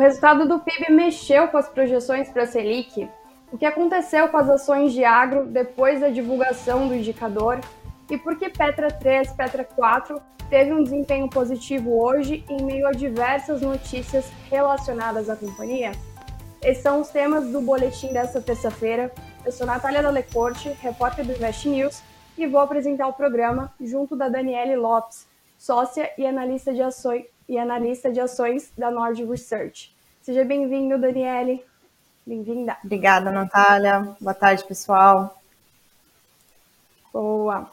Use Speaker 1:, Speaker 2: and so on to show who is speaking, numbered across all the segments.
Speaker 1: resultado do PIB mexeu com as projeções para a Selic. O que aconteceu com as ações de agro depois da divulgação do indicador e por que Petra 3, Petra 4 teve um desempenho positivo hoje em meio a diversas notícias relacionadas à companhia? Esses são os temas do boletim desta terça-feira. Eu sou Natália Dalecorte, repórter do Invest News, e vou apresentar o programa junto da Daniele Lopes, sócia e analista de ações, e analista de ações da Nord Research. Seja bem-vindo, Daniele. Bem-vinda.
Speaker 2: Obrigada, Natália. Boa tarde, pessoal.
Speaker 1: Boa.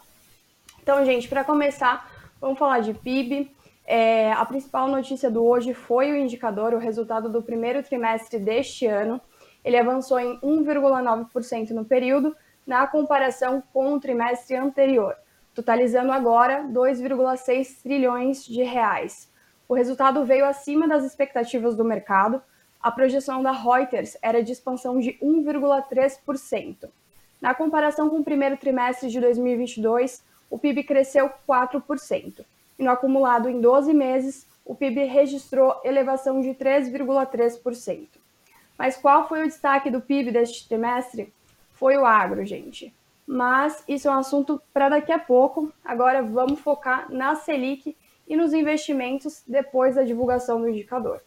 Speaker 1: Então, gente, para começar, vamos falar de PIB. É, a principal notícia do hoje foi o indicador, o resultado do primeiro trimestre deste ano. Ele avançou em 1,9% no período, na comparação com o trimestre anterior, totalizando agora 2,6 trilhões de reais. O resultado veio acima das expectativas do mercado. A projeção da Reuters era de expansão de 1,3%. Na comparação com o primeiro trimestre de 2022, o PIB cresceu 4% e no acumulado em 12 meses, o PIB registrou elevação de 3,3%. Mas qual foi o destaque do PIB deste trimestre? Foi o agro, gente. Mas isso é um assunto para daqui a pouco. Agora vamos focar na Selic e nos investimentos depois da divulgação do indicador.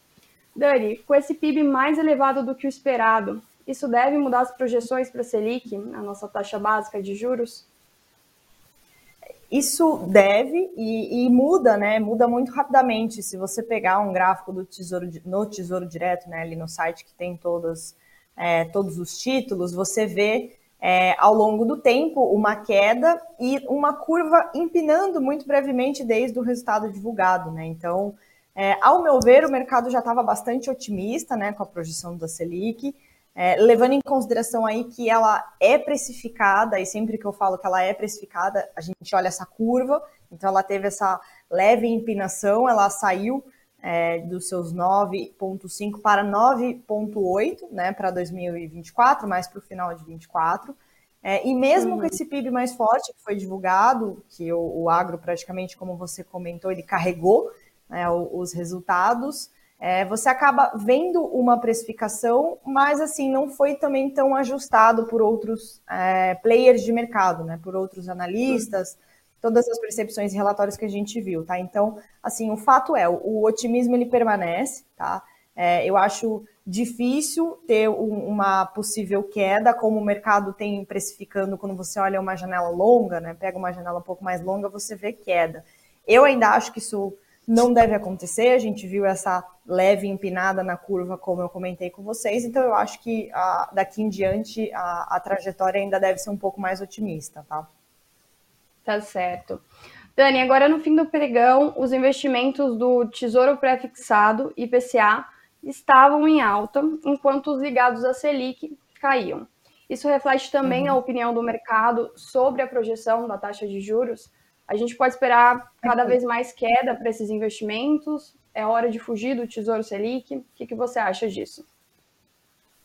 Speaker 1: Dani, com esse PIB mais elevado do que o esperado, isso deve mudar as projeções para a Selic, a nossa taxa básica de juros?
Speaker 2: Isso deve e, e, muda, né? Muda muito rapidamente. Se você pegar um gráfico do Tesouro no Tesouro Direto, né, ali no site que tem todos, é, todos os títulos, você vê é, ao longo do tempo uma queda e uma curva empinando muito brevemente desde o resultado divulgado, né? Então, é, ao meu ver, o mercado já estava bastante otimista, né, com a projeção da Selic. É, levando em consideração aí que ela é precificada, e sempre que eu falo que ela é precificada, a gente olha essa curva, então ela teve essa leve empinação, ela saiu é, dos seus 9,5 para 9,8 né, para 2024, mais para o final de 2024. É, e mesmo uhum. com esse PIB mais forte que foi divulgado, que o, o agro praticamente, como você comentou, ele carregou né, os resultados, é, você acaba vendo uma precificação, mas assim não foi também tão ajustado por outros é, players de mercado, né? Por outros analistas, todas as percepções e relatórios que a gente viu, tá? Então, assim, o fato é, o, otimismo ele permanece, tá? É, eu acho difícil ter um, uma possível queda, como o mercado tem precificando quando você olha uma janela longa, né? Pega uma janela um pouco mais longa, você vê queda. Eu ainda acho que isso não deve acontecer. A gente viu essa leve empinada na curva, como eu comentei com vocês, então eu acho que a, daqui em diante a, a, trajetória ainda deve ser um pouco mais otimista, tá?
Speaker 1: Tá certo. Dani, agora no fim do pregão, os investimentos do Tesouro Prefixado, IPCA, estavam em alta, enquanto os ligados à Selic caíam. Isso reflete também uhum. a opinião do mercado sobre a projeção da taxa de juros a gente pode esperar cada vez mais queda para esses investimentos? É hora de fugir do Tesouro Selic? O que, que você acha disso?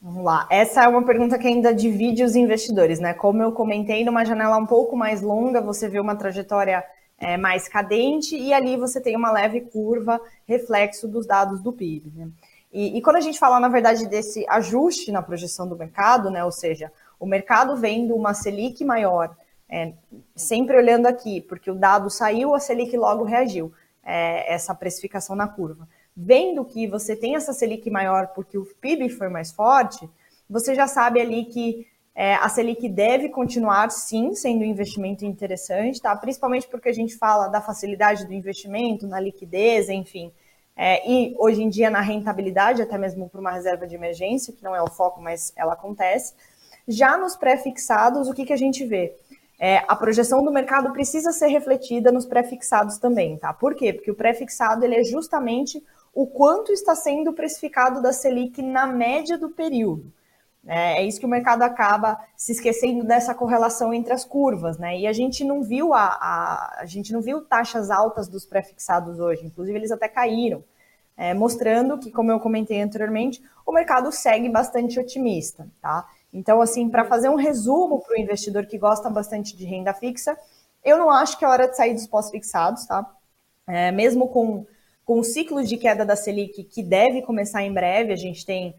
Speaker 2: Vamos lá. Essa é uma pergunta que ainda divide os investidores, né? Como eu comentei, numa janela um pouco mais longa, você vê uma trajetória é, mais cadente e ali você tem uma leve curva, reflexo dos dados do PIB. Né? E, e, quando a gente fala, na verdade, desse ajuste na projeção do mercado, né? Ou seja, o mercado vendo uma Selic maior é, sempre olhando aqui, porque o dado saiu, a Selic logo reagiu, é, essa precificação na curva. Vendo que você tem essa Selic maior porque o PIB foi mais forte, você já sabe ali que é, a Selic deve continuar, sim, sendo um investimento interessante, tá? principalmente porque a gente fala da facilidade do investimento, na liquidez, enfim. É, e hoje em dia na rentabilidade, até mesmo para uma reserva de emergência, que não é o foco, mas ela acontece. Já nos pré-fixados, o que, que a gente vê? é, a projeção do mercado precisa ser refletida nos pré-fixados também, tá? Por quê? Porque o pré-fixado ele é justamente o quanto está sendo precificado da Selic na média do período. É, é isso que o mercado acaba se esquecendo dessa correlação entre as curvas, né? E a gente não viu a, a, a gente não viu taxas altas dos pré-fixados hoje, inclusive eles até caíram, é, mostrando que, como eu comentei anteriormente, o mercado segue bastante otimista, tá? Então, assim, para fazer um resumo para o investidor que gosta bastante de renda fixa, eu não acho que é hora de sair dos pós-fixados, tá? É, mesmo com com o ciclo de queda da Selic que deve começar em breve, a gente tem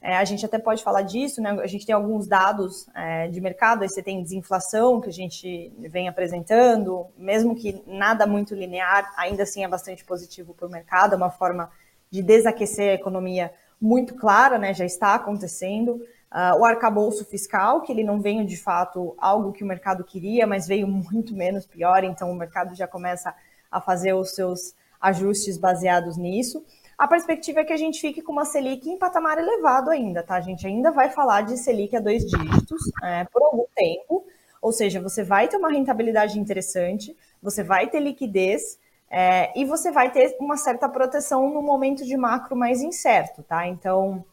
Speaker 2: é, a gente até pode falar disso, né? A gente tem alguns dados é, de mercado, aí você tem desinflação que a gente vem apresentando, mesmo que nada muito linear, ainda assim é bastante positivo para o mercado, é uma forma de desaquecer a economia muito clara, né? Já está acontecendo. Uh, o arcabouço fiscal, que ele não veio de fato algo que o mercado queria, mas veio muito menos pior, então o mercado já começa a fazer os seus ajustes baseados nisso. A perspectiva é que a gente fique com uma Selic em patamar elevado ainda, tá? A gente ainda vai falar de Selic a dois dígitos é, por algum tempo, ou seja, você vai ter uma rentabilidade interessante, você vai ter liquidez é, e você vai ter uma certa proteção no momento de macro mais incerto, tá? Então,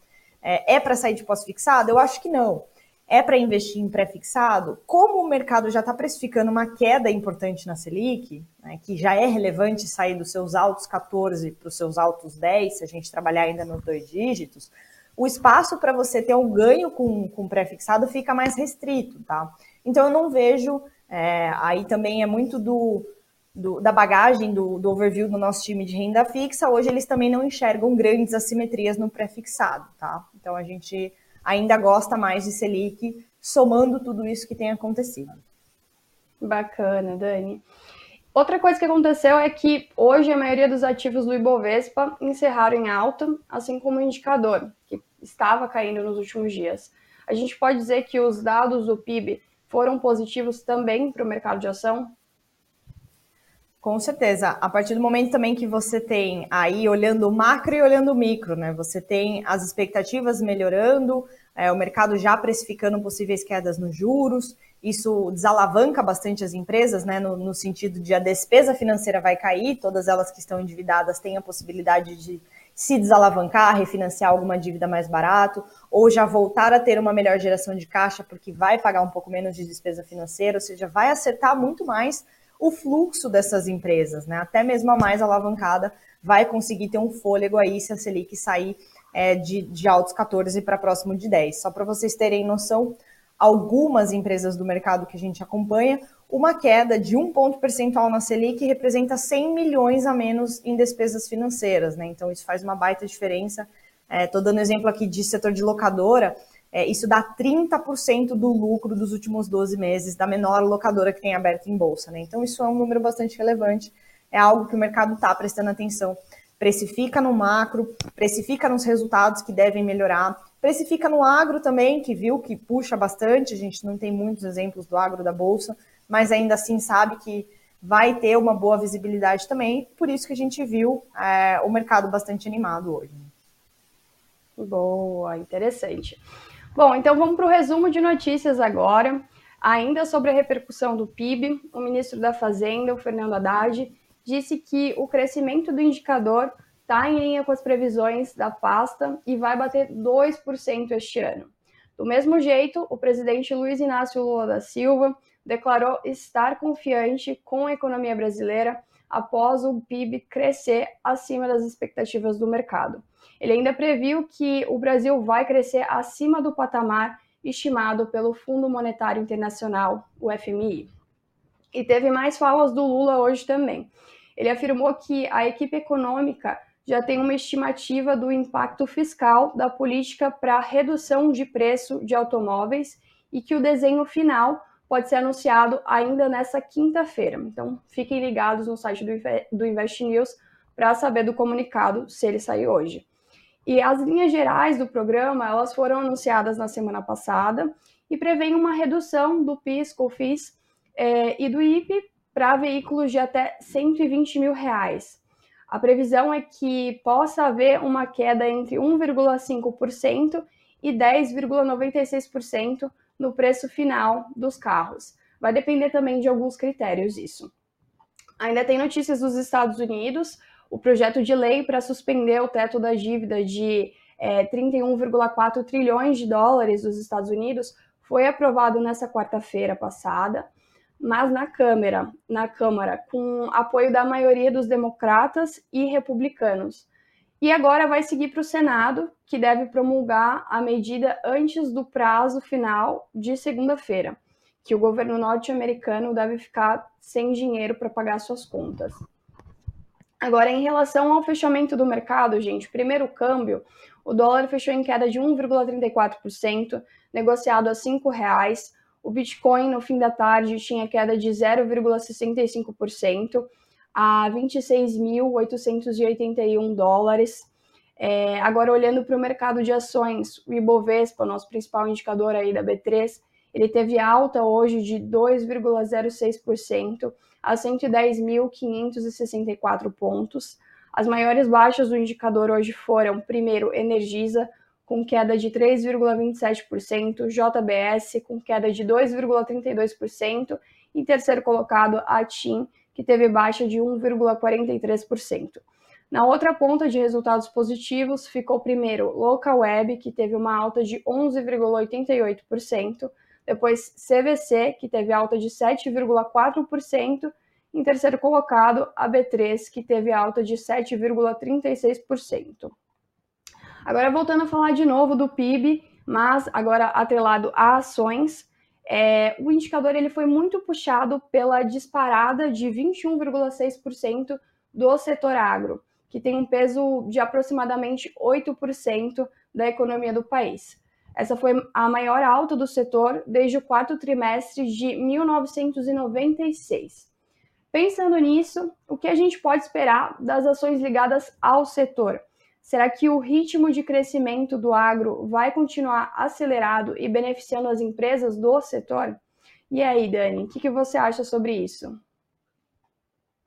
Speaker 2: é, é para sair de pós-fixado? Eu acho que não é para investir em pré-fixado, como o mercado já está precificando uma queda importante na Selic, né, que já é relevante sair dos seus altos 14 para os seus altos 10, se a gente trabalhar ainda nos dois dígitos, o espaço para você ter um ganho com, com pré-fixado fica mais restrito, tá? Então eu não vejo, é, aí também é muito do, do da bagagem do, do, overview do nosso time de renda fixa, hoje eles também não enxergam grandes assimetrias no pré-fixado, tá? Então a gente ainda gosta mais de Selic, somando tudo isso que tem acontecido.
Speaker 1: Bacana, Dani. Outra coisa que aconteceu é que hoje a maioria dos ativos do Ibovespa encerraram em alta, assim como o indicador, que estava caindo nos últimos dias. A gente pode dizer que os dados do PIB foram positivos também para o mercado de ação?
Speaker 2: Com certeza. A partir do momento também que você tem aí olhando o macro e olhando o micro, né? Você tem as expectativas melhorando, é, o mercado já precificando possíveis quedas nos juros. Isso desalavanca bastante as empresas, né? No, no sentido de a despesa financeira vai cair, todas elas que estão endividadas têm a possibilidade de se desalavancar, refinanciar alguma dívida mais barato, ou já voltar a ter uma melhor geração de caixa porque vai pagar um pouco menos de despesa financeira, ou seja, vai acertar muito mais o fluxo dessas empresas, né? Até mesmo a mais alavancada vai conseguir ter um fôlego aí se a Selic sair é, de, de altos 14 para próximo de 10. Só para vocês terem noção, algumas empresas do mercado que a gente acompanha, uma queda de um ponto percentual na Selic representa 100 milhões a menos em despesas financeiras, né? Então isso faz uma baita diferença. Estou é, dando exemplo aqui de setor de locadora, é, isso dá 30% do lucro dos últimos 12 meses da menor locadora que tem aberto em bolsa. Né? Então, isso é um número bastante relevante, é algo que o mercado está prestando atenção. Precifica no macro, precifica nos resultados que devem melhorar, precifica no agro também, que viu que puxa bastante, a gente não tem muitos exemplos do agro da bolsa, mas ainda assim sabe que vai ter uma boa visibilidade também, por isso que a gente viu é, o mercado bastante animado hoje.
Speaker 1: Boa, interessante. Bom, então vamos para o resumo de notícias agora. Ainda sobre a repercussão do PIB, o ministro da Fazenda, o Fernando Haddad, disse que o crescimento do indicador está em linha com as previsões da pasta e vai bater 2% este ano. Do mesmo jeito, o presidente Luiz Inácio Lula da Silva declarou estar confiante com a economia brasileira após o PIB crescer acima das expectativas do mercado. Ele ainda previu que o Brasil vai crescer acima do patamar estimado pelo Fundo Monetário Internacional, o FMI. E teve mais falas do Lula hoje também. Ele afirmou que a equipe econômica já tem uma estimativa do impacto fiscal da política para redução de preço de automóveis e que o desenho final pode ser anunciado ainda nessa quinta-feira. Então, fiquem ligados no site do Invest News para saber do comunicado se ele sair hoje. E as linhas gerais do programa, elas foram anunciadas na semana passada e prevêem uma redução do PIS, COFIS é, e do IPE para veículos de até 120 mil reais. A previsão é que possa haver uma queda entre 1,5% e 10,96% no preço final dos carros. Vai depender também de alguns critérios isso. Ainda tem notícias dos Estados Unidos, o projeto de lei para suspender o teto da dívida de é, 31,4 trilhões de dólares dos Estados Unidos foi aprovado nessa quarta-feira passada, mas na Câmara, na Câmara, com apoio da maioria dos democratas e republicanos. E agora vai seguir para o Senado, que deve promulgar a medida antes do prazo final de segunda-feira, que o governo norte-americano deve ficar sem dinheiro para pagar suas contas. Agora, em relação ao fechamento do mercado, gente, primeiro câmbio, o dólar fechou em queda de 1,34%, negociado a R$ 5,00. O Bitcoin, no fim da tarde, tinha queda de 0,65% a 26.881 dólares. É, agora, olhando para o mercado de ações, o Ibovespa, nosso principal indicador aí da B3, ele teve alta hoje de 2,06% a 110.564 pontos. As maiores baixas do indicador hoje foram, primeiro, Energisa, com queda de 3,27%, JBS, com queda de 2,32%, e terceiro colocado, a TIM, que teve baixa de 1,43%. Na outra ponta de resultados positivos ficou primeiro Local Web, que teve uma alta de 11,88%, depois CVC, que teve alta de 7,4%, em terceiro colocado a B3, que teve alta de 7,36%. Agora voltando a falar de novo do PIB, mas agora atrelado a ações, é, o indicador ele foi muito puxado pela disparada de 21,6% do setor agro, que tem um peso de aproximadamente 8% da economia do país. Essa foi a maior alta do setor desde o quarto trimestre de 1996. Pensando nisso, o que a gente pode esperar das ações ligadas ao setor? Será que o ritmo de crescimento do agro vai continuar acelerado e beneficiando as empresas do setor? E aí, Dani, o que, que você acha sobre isso?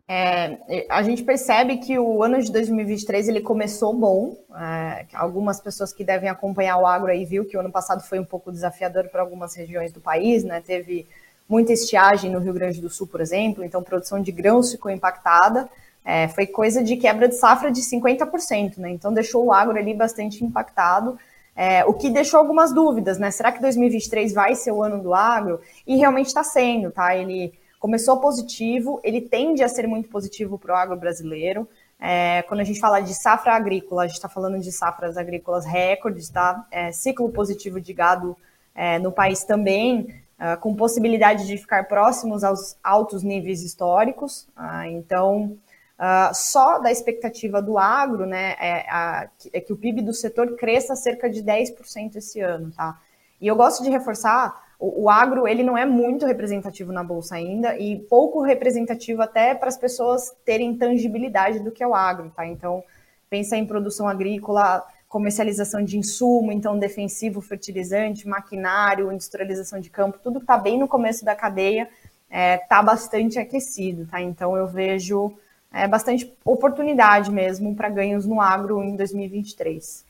Speaker 2: É, a gente percebe que o ano de 2023 ele começou bom. É, algumas pessoas que devem acompanhar o agro aí viu que o ano passado foi um pouco desafiador para algumas regiões do país, né? Teve muita estiagem no Rio Grande do Sul, por exemplo, então produção de grãos ficou impactada é, foi coisa de quebra de safra de 50%, né? Então deixou o agro ali bastante impactado. É, o que deixou algumas dúvidas, né? Será que 2023 vai ser o ano do agro? E realmente está sendo, tá? Ele começou positivo, ele tende a ser muito positivo para o agro brasileiro. É, quando a gente fala de safra agrícola, a gente está falando de safras agrícolas recordes, tá? É, ciclo positivo de gado é, no país também, é, com possibilidade de ficar próximos aos altos níveis históricos. Ah, então, Uh, só da expectativa do agro, né, é, a, é, que o PIB do setor cresça cerca de 10% esse ano, tá? E eu gosto de reforçar, o, o, agro, ele não é muito representativo na Bolsa ainda e pouco representativo até para as pessoas terem tangibilidade do que é o agro, tá? Então, pensa em produção agrícola, comercialização de insumo, então defensivo, fertilizante, maquinário, industrialização de campo, tudo que está bem no começo da cadeia está é, tá bastante aquecido, tá? Então, eu vejo é, bastante oportunidade mesmo para ganhos no agro em 2023.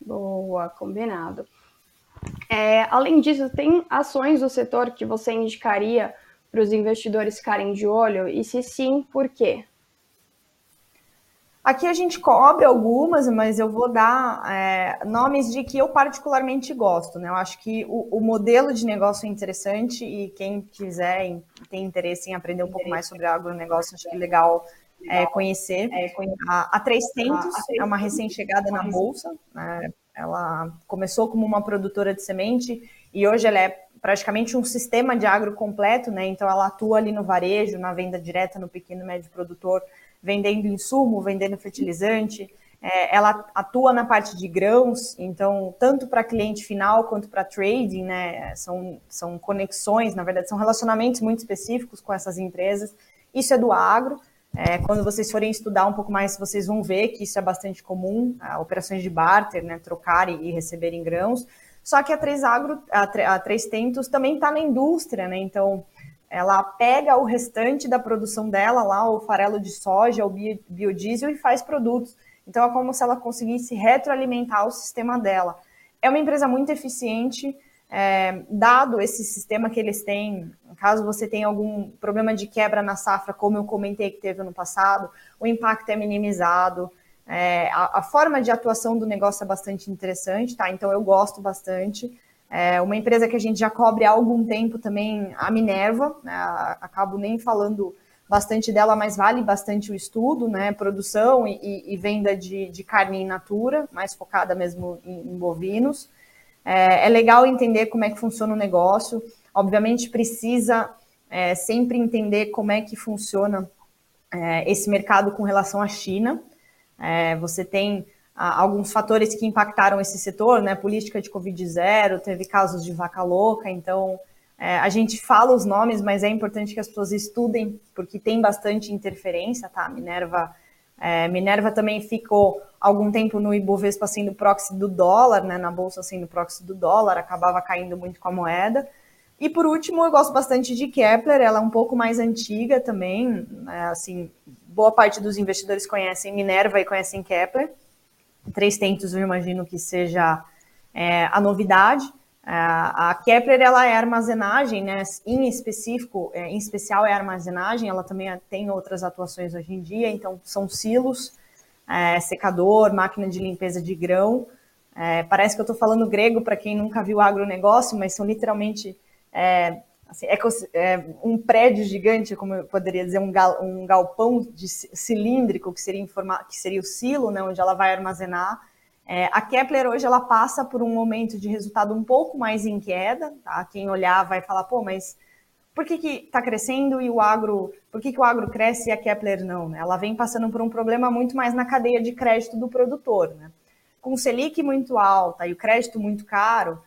Speaker 1: Boa, combinado. É, além disso, tem ações do setor que você indicaria para os investidores ficarem de olho? E se sim, por quê?
Speaker 2: Aqui a gente cobre algumas, mas eu vou dar é, nomes de que eu particularmente gosto. Né? Eu acho que o, o, modelo de negócio é interessante e quem quiser e tem interesse em aprender um pouco mais sobre agronegócio, acho que é legal é, conhecer. A, a Três Tentos é uma recém-chegada na Bolsa. Né? Ela começou como uma produtora de semente e hoje ela é praticamente um sistema de agro completo, né? Então ela atua ali no varejo, na venda direta no pequeno e médio produtor vendendo insumo, vendendo fertilizante. É, ela atua na parte de grãos, então, tanto para cliente final quanto para trading, né? São, são conexões, na verdade, são relacionamentos muito específicos com essas empresas. Isso é do agro. É, quando vocês forem estudar um pouco mais, vocês vão ver que isso é bastante comum, operações de barter, né? Trocar e, e receberem grãos. Só que a Três Agro, a, a Três Tentos também está na indústria, né? Então, ela pega o restante da produção dela, lá o farelo de soja, o biodiesel, e faz produtos. Então é como se ela conseguisse retroalimentar o sistema dela. É uma empresa muito eficiente, é, dado esse sistema que eles têm, caso você tenha algum problema de quebra na safra, como eu comentei que teve no passado, o impacto é minimizado. É, a, a, forma de atuação do negócio é bastante interessante, tá? Então eu gosto bastante. É uma empresa que a gente já cobre há algum tempo também, a Minerva, né? acabo nem falando bastante dela, mas vale bastante o estudo, né? Produção e, e venda de, de, carne in natura, mais focada mesmo em, em bovinos. É, é, legal entender como é que funciona o negócio. Obviamente precisa é, sempre entender como é que funciona é, esse mercado com relação à China. É, você tem alguns fatores que impactaram esse setor, né? Política de Covid zero, teve casos de vaca louca, então é, a gente fala os nomes, mas é importante que as pessoas estudem, porque tem bastante interferência, tá? Minerva, é, Minerva também ficou algum tempo no Ibovespa sendo proxy do dólar, né? Na bolsa sendo proxy do dólar, acabava caindo muito com a moeda. E por último, eu gosto bastante de Kepler, ela é um pouco mais antiga também, né? assim, boa parte dos investidores conhecem Minerva e conhecem Kepler. Três tentos eu imagino que seja é, a novidade. É, a Kepler ela é armazenagem, né? Em específico, é, em especial é armazenagem. Ela também tem outras atuações hoje em dia. Então são silos, é, secador, máquina de limpeza de grão. É, parece que eu estou falando grego para quem nunca viu agronegócio, mas são literalmente é, assim, é, um prédio gigante, como eu poderia dizer, um, gal, um galpão de cilíndrico que seria, informa, que seria o silo, né, onde ela vai armazenar é, a Kepler hoje ela passa por um momento de resultado um pouco mais em queda, tá? Quem olhar vai falar, pô, mas por que está crescendo e o agro, por que, que o agro cresce e a Kepler não? Né? Ela vem passando por um problema muito mais na cadeia de crédito do produtor. Né? Com o Selic muito alta e o crédito muito caro,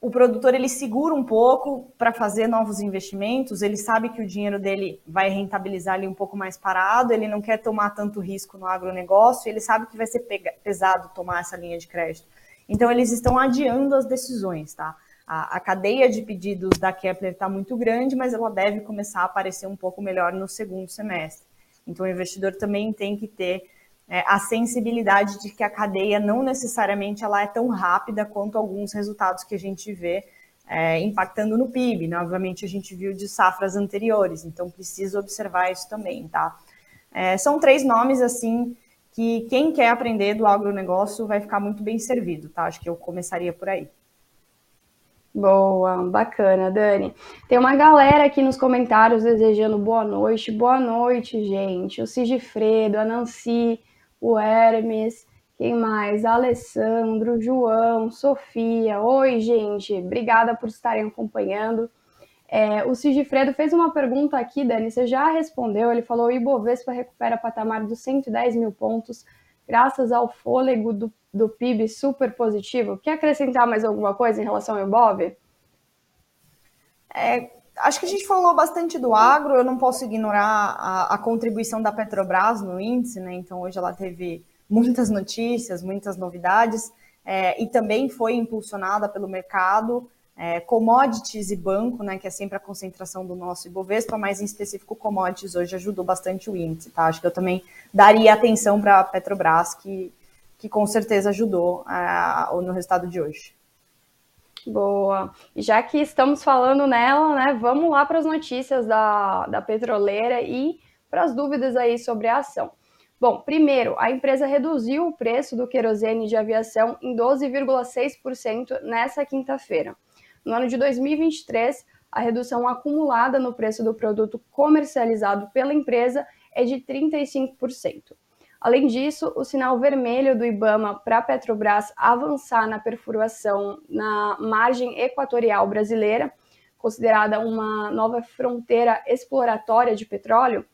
Speaker 2: o produtor ele segura um pouco para fazer novos investimentos, ele sabe que o dinheiro dele vai rentabilizar ali um pouco mais parado, ele não quer tomar tanto risco no agronegócio, ele sabe que vai ser pesado tomar essa linha de crédito. Então eles estão adiando as decisões, tá? A, a cadeia de pedidos da Kepler está muito grande, mas ela deve começar a aparecer um pouco melhor no segundo semestre. Então o investidor também tem que ter é, a sensibilidade de que a cadeia não necessariamente ela é tão rápida quanto alguns resultados que a gente vê é, impactando no PIB. Né? Obviamente a gente viu de safras anteriores, então precisa observar isso também, tá? É, são três nomes assim que quem quer aprender do agronegócio vai ficar muito bem servido, tá? Acho que eu começaria por aí.
Speaker 1: Boa, bacana, Dani. Tem uma galera aqui nos comentários desejando boa noite. Boa noite, gente. O Sigifredo, a Nancy, o Hermes, quem mais? Alessandro, João, Sofia. Oi, gente, obrigada por estarem acompanhando. É, o Sigifredo fez uma pergunta aqui, Dani, você já respondeu. Ele falou: o Ibovespa recupera patamar dos 110 mil pontos, graças ao fôlego do, do PIB super positivo. Quer acrescentar mais alguma coisa em relação ao Ibov?
Speaker 2: É, acho que a gente falou bastante do agro, eu não posso ignorar a, a, contribuição da Petrobras no índice, né? Então hoje ela teve muitas notícias, muitas novidades, é, e também foi impulsionada pelo mercado, é, commodities e banco, né? Que é sempre a concentração do nosso Ibovespa, mas em específico commodities hoje ajudou bastante o índice, tá? Acho que eu também daria atenção para a Petrobras, que, que com certeza ajudou uh, no resultado de hoje.
Speaker 1: Boa. Já que estamos falando nela, né, vamos lá para as notícias da, da petroleira e para as dúvidas aí sobre a ação. Bom, primeiro, a empresa reduziu o preço do querosene de aviação em 12,6% nessa quinta-feira. No ano de 2023, a redução acumulada no preço do produto comercializado pela empresa é de 35%. Além disso, o sinal vermelho do IBAMA para a Petrobras avançar na perfuração na margem equatorial brasileira, considerada uma nova fronteira exploratória de petróleo,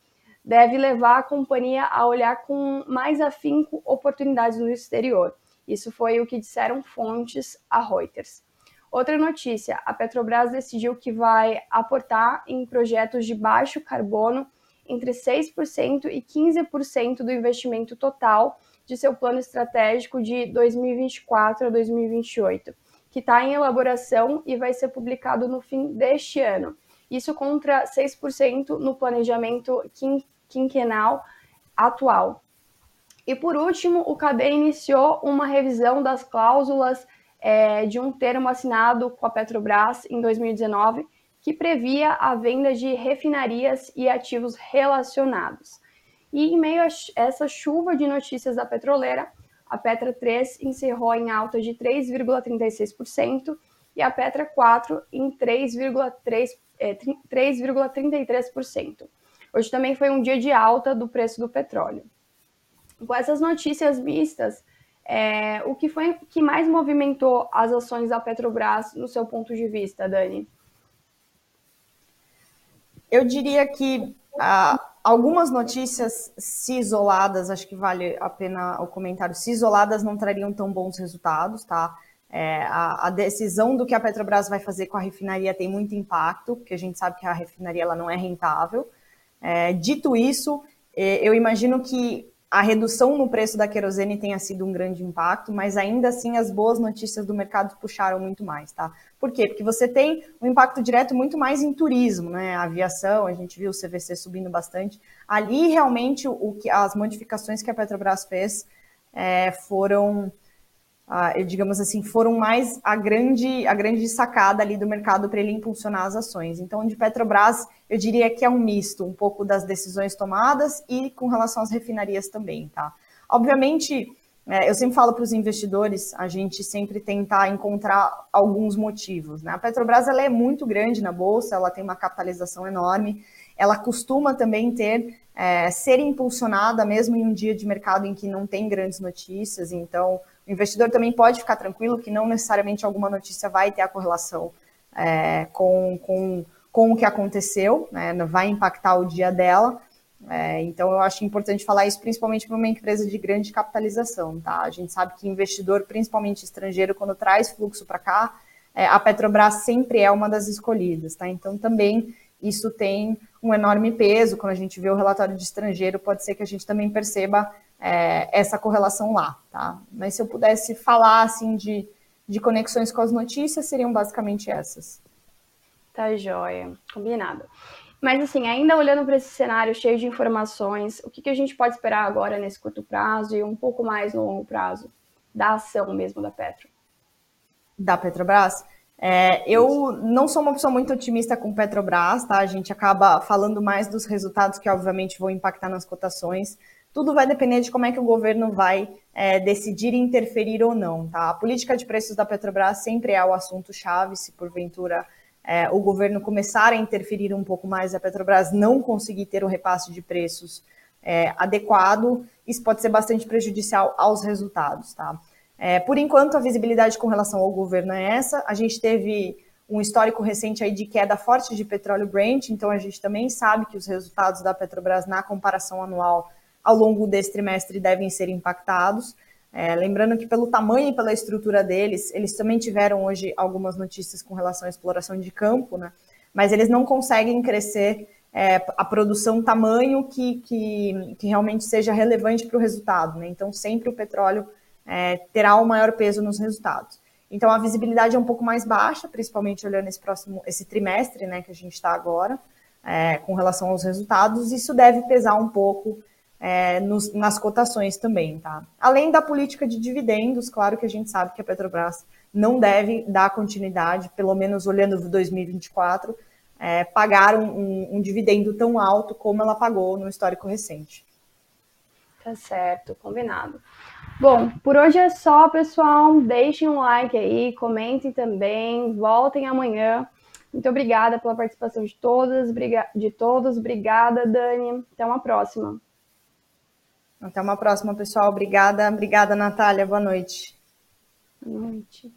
Speaker 1: deve levar a companhia a olhar com mais afinco oportunidades no exterior. Isso foi o que disseram fontes a Reuters. Outra notícia: a Petrobras decidiu que vai aportar em projetos de baixo carbono entre 6% e 15% do investimento total de seu plano estratégico de 2024 a 2028, que está em elaboração e vai ser publicado no fim deste ano. Isso contra 6% no planejamento quinquenal atual. E por último, o CADE iniciou uma revisão das cláusulas é, de um termo assinado com a Petrobras em 2019 que previa a venda de refinarias e ativos relacionados. E em meio a essa chuva de notícias da petroleira, a Petra 3 encerrou em alta de 3,36% e a Petra 4 em 3,33%. É, Hoje também foi um dia de alta do preço do petróleo. Com essas notícias mistas, é, o que foi que mais movimentou as ações da Petrobras no seu ponto de vista, Dani?
Speaker 2: Eu diria que a, algumas notícias, se isoladas, acho que vale a pena o comentário, se isoladas não trariam tão bons resultados, tá? É, a, a, decisão do que a Petrobras vai fazer com a refinaria tem muito impacto, porque a gente sabe que a refinaria ela não é rentável. É, dito isso, é, eu imagino que a redução no preço da querosene tenha sido um grande impacto, mas ainda assim as boas notícias do mercado puxaram muito mais, tá? Por quê? Porque você tem um impacto direto muito mais em turismo, né? A aviação, a gente viu o CVC subindo bastante. Ali realmente o que as modificações que a Petrobras fez é, foram uh, digamos assim, foram mais a grande, a grande sacada ali do mercado para ele impulsionar as ações. Então, de Petrobras, eu diria que é um misto, um pouco das decisões tomadas e com relação às refinarias também, tá? Obviamente, é, eu sempre falo para os investidores, a gente sempre tentar encontrar alguns motivos, né? A Petrobras, ela é muito grande na Bolsa, ela tem uma capitalização enorme, ela costuma também ter, é, ser impulsionada mesmo em um dia de mercado em que não tem grandes notícias, então o investidor também pode ficar tranquilo que não necessariamente alguma notícia vai ter a correlação é, com, com, com o que aconteceu, né, vai impactar o dia dela. É, então, eu acho importante falar isso principalmente para uma empresa de grande capitalização. Tá? A gente sabe que investidor, principalmente estrangeiro, quando traz fluxo para cá, é, a Petrobras sempre é uma das escolhidas. Tá? Então, também isso tem um enorme peso. Quando a gente vê o relatório de estrangeiro, pode ser que a gente também perceba é, essa correlação lá, tá? Mas se eu pudesse falar, assim, de, de conexões com as notícias, seriam basicamente essas.
Speaker 1: Tá joia, combinado. Mas, assim, ainda olhando para esse cenário cheio de informações, o que, que a gente pode esperar agora nesse curto prazo e um pouco mais no longo prazo da ação mesmo da Petro?
Speaker 2: Da Petrobras? É, eu não sou uma pessoa muito otimista com Petrobras, tá? A gente acaba falando mais dos resultados que, obviamente, vão impactar nas cotações. Tudo vai depender de como é que o governo vai é, decidir interferir ou não. Tá? A política de preços da Petrobras sempre é o assunto-chave, se porventura é, o governo começar a interferir um pouco mais, a Petrobras não conseguir ter o repasse de preços é, adequado, isso pode ser bastante prejudicial aos resultados. Tá? É, por enquanto, a visibilidade com relação ao governo é essa. A gente teve um histórico recente aí de queda forte de petróleo Brent, então a gente também sabe que os resultados da Petrobras na comparação anual ao longo desse trimestre devem ser impactados. É, lembrando que pelo tamanho e pela estrutura deles, eles também tiveram hoje algumas notícias com relação à exploração de campo, né? mas eles não conseguem crescer é, a produção tamanho que, que, que realmente seja relevante para o resultado. Né? Então, sempre o petróleo é, terá o um maior peso nos resultados. Então, a visibilidade é um pouco mais baixa, principalmente olhando esse próximo esse trimestre né, que a gente está agora, é, com relação aos resultados. Isso deve pesar um pouco é, nos, nas cotações também, tá? Além da política de dividendos, claro que a gente sabe que a Petrobras não deve dar continuidade, pelo menos olhando 2024, é, pagar um, um, um dividendo tão alto como ela pagou no histórico recente.
Speaker 1: Tá certo, combinado. Bom, por hoje é só, pessoal. Deixem um like aí, comentem também, voltem amanhã. Muito obrigada pela participação de todas, de todos. Obrigada, Dani. Até uma próxima.
Speaker 2: Até uma próxima, pessoal. Obrigada. Obrigada, Natália. Boa noite.
Speaker 1: Boa noite.